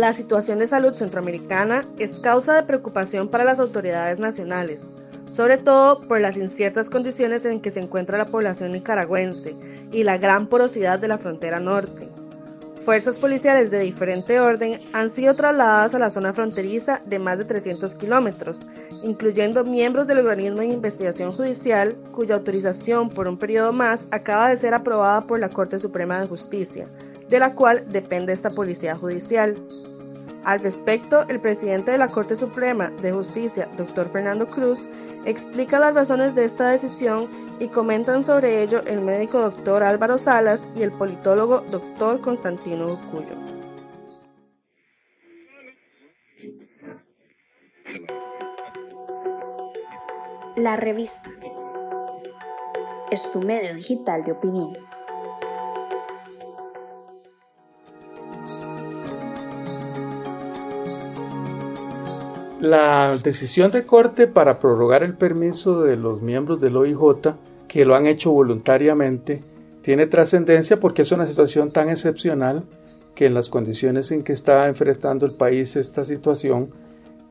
La situación de salud centroamericana es causa de preocupación para las autoridades nacionales, sobre todo por las inciertas condiciones en que se encuentra la población nicaragüense y la gran porosidad de la frontera norte. Fuerzas policiales de diferente orden han sido trasladadas a la zona fronteriza de más de 300 kilómetros, incluyendo miembros del organismo de investigación judicial, cuya autorización por un periodo más acaba de ser aprobada por la Corte Suprema de Justicia, de la cual depende esta policía judicial. Al respecto, el presidente de la Corte Suprema de Justicia, Dr. Fernando Cruz, explica las razones de esta decisión y comentan sobre ello el médico Dr. Álvaro Salas y el politólogo Dr. Constantino Ucuyo. La revista es tu medio digital de opinión. La decisión de corte para prorrogar el permiso de los miembros del OIJ, que lo han hecho voluntariamente, tiene trascendencia porque es una situación tan excepcional que en las condiciones en que está enfrentando el país esta situación,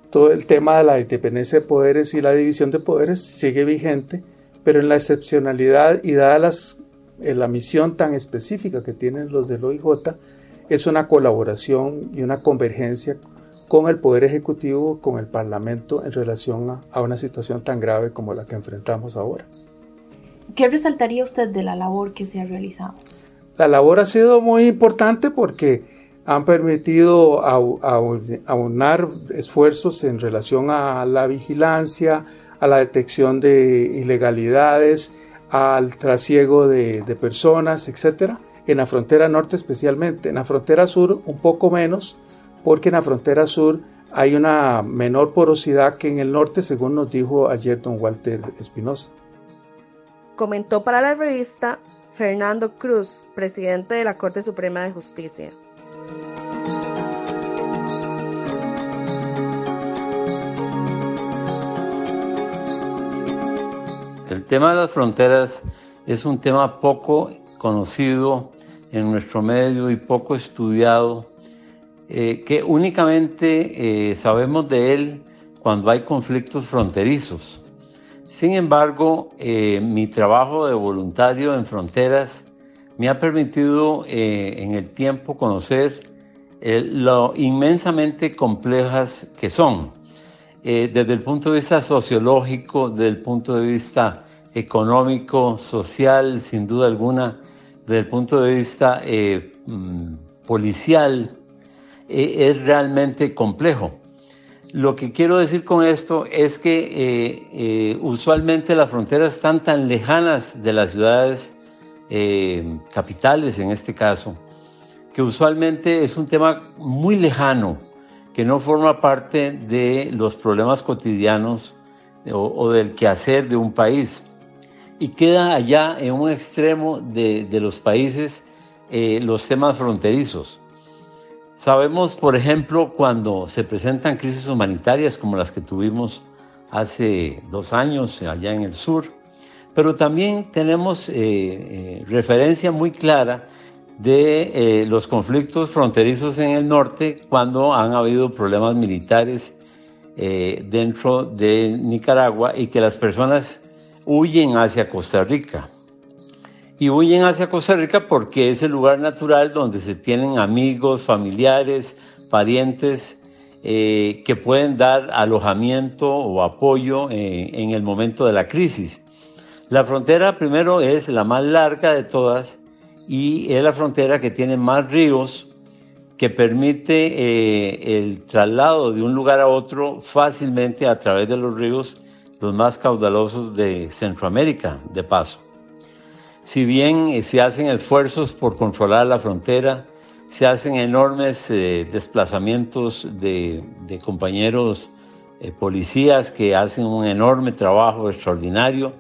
todo el tema de la independencia de poderes y la división de poderes sigue vigente, pero en la excepcionalidad y dada las, eh, la misión tan específica que tienen los del OIJ, es una colaboración y una convergencia con el Poder Ejecutivo, con el Parlamento en relación a, una situación tan grave como la que enfrentamos ahora. ¿Qué resaltaría usted de la labor que se ha realizado? La labor ha sido muy importante porque han permitido aunar esfuerzos en relación a la vigilancia, a la detección de ilegalidades, al trasiego de, de personas, etc. En la frontera norte especialmente, en la frontera sur un poco menos, porque en la frontera sur hay una menor porosidad que en el norte, según nos dijo ayer don Walter Espinosa. Comentó para la revista Fernando Cruz, presidente de la Corte Suprema de Justicia. El tema de las fronteras es un tema poco conocido en nuestro medio y poco estudiado eh, que únicamente eh, sabemos de él cuando hay conflictos fronterizos. Sin embargo, eh, mi trabajo de voluntario en fronteras me ha permitido en el tiempo conocer lo inmensamente complejas que son, desde el punto de vista sociológico, desde el punto de vista económico, social, sin duda alguna, desde el punto de vista mm, policial, es realmente complejo. Lo que quiero decir con esto es que eh, eh, usualmente las fronteras están tan lejanas de las ciudades eh, capitales en este caso, que usualmente es un tema muy lejano, que no forma parte de los problemas cotidianos o, del quehacer de un país. Y queda allá en un extremo de, de los países los temas fronterizos. Sabemos, por ejemplo, cuando se presentan crisis humanitarias como las que tuvimos hace dos años allá en el sur, pero también tenemos eh, eh, referencia muy clara de eh, los conflictos fronterizos en el norte cuando han habido problemas militares dentro de Nicaragua y que las personas huyen hacia Costa Rica y huyen hacia Costa Rica porque es el lugar natural donde se tienen amigos, familiares, parientes eh, que pueden dar alojamiento o apoyo eh, en el momento de la crisis. La frontera primero es la más larga de todas y es la frontera que tiene más ríos que permite eh, el traslado de un lugar a otro fácilmente a través de los ríos, los más caudalosos de Centroamérica, de paso. Si bien eh, se hacen esfuerzos por controlar la frontera, se hacen enormes eh, desplazamientos de, compañeros eh, policías que hacen un enorme trabajo extraordinario,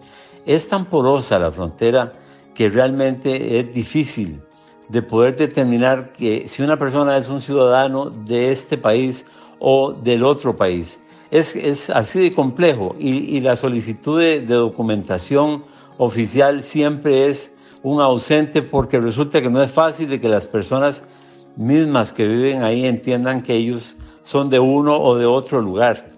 es tan porosa la frontera que realmente es difícil de poder determinar que si una persona es un ciudadano de este país o del otro país. Es, así de complejo y, la solicitud de documentación oficial siempre es un ausente porque resulta que no es fácil de que las personas mismas que viven ahí entiendan que ellos son de uno o de otro lugar.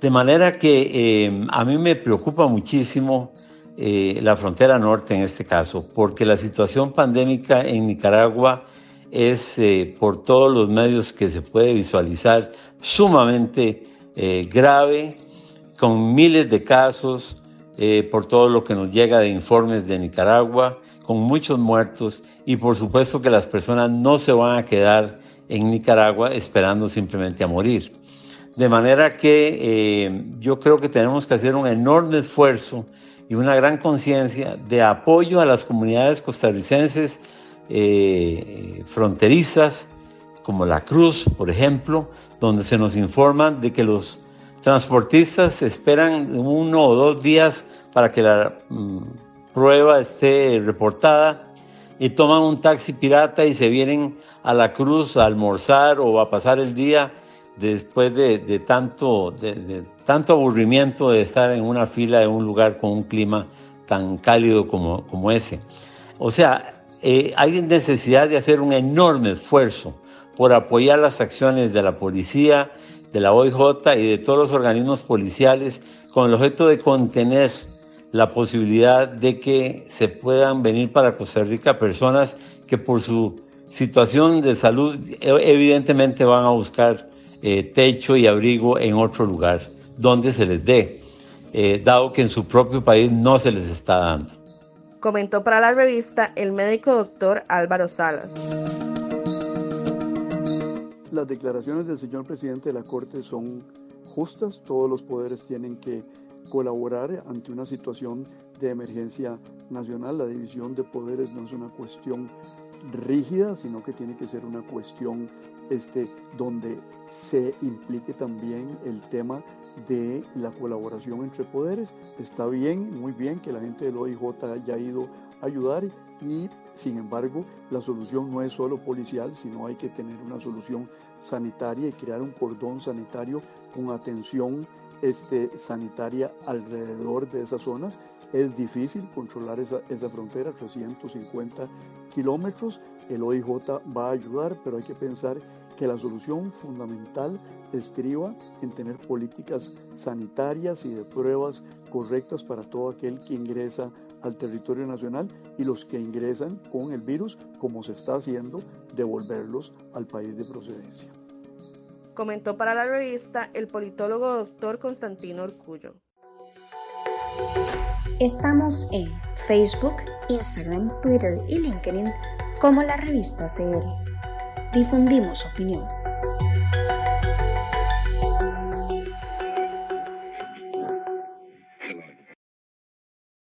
De manera que eh, a mí me preocupa muchísimo eh, la frontera norte en este caso, porque la situación pandémica en Nicaragua es, eh, por todos los medios que se puede visualizar, sumamente grave, con miles de casos, por todo lo que nos llega de informes de Nicaragua, con muchos muertos y por supuesto que las personas no se van a quedar en Nicaragua esperando simplemente a morir. De manera que eh, yo creo que tenemos que hacer un enorme esfuerzo y una gran conciencia de apoyo a las comunidades costarricenses eh, fronterizas, como la Cruz, por ejemplo, donde se nos informan de que los transportistas esperan uno o dos días para que la mm, prueba esté reportada y toman un taxi pirata y se vienen a la Cruz a almorzar o a pasar el día después de, tanto, de, aburrimiento de estar en una fila en un lugar con un clima tan cálido como, como ese. O sea, eh, hay necesidad de hacer un enorme esfuerzo por apoyar las acciones de la policía, de la OIJ y de todos los organismos policiales con el objeto de contener la posibilidad de que se puedan venir para Costa Rica personas que por su situación de salud evidentemente van a buscar eh, techo y abrigo en otro lugar donde se les dé, eh, dado que en su propio país no se les está dando. Comentó para la revista el médico doctor Álvaro Salas. Las declaraciones del señor presidente de la Corte son justas, todos los poderes tienen que colaborar ante una situación de emergencia nacional. La división de poderes no es una cuestión rígida, sino que tiene que ser una cuestión este, donde se implique también el tema de la colaboración entre poderes. Está bien, muy bien que la gente del OIJ haya ido ayudar y sin embargo la solución no es solo policial, sino hay que tener una solución sanitaria y crear un cordón sanitario con atención este, sanitaria alrededor de esas zonas. Es difícil controlar esa, esa frontera, 350 kilómetros. El OIJ va a ayudar, pero hay que pensar que la solución fundamental estriba en tener políticas sanitarias y de pruebas correctas para todo aquel que ingresa al territorio nacional y los que ingresan con el virus, como se está haciendo, devolverlos al país de procedencia. Comentó para la revista el politólogo doctor Constantino Orcullo. Estamos en Facebook, Instagram, Twitter y LinkedIn como la revista CR. Difundimos opinión.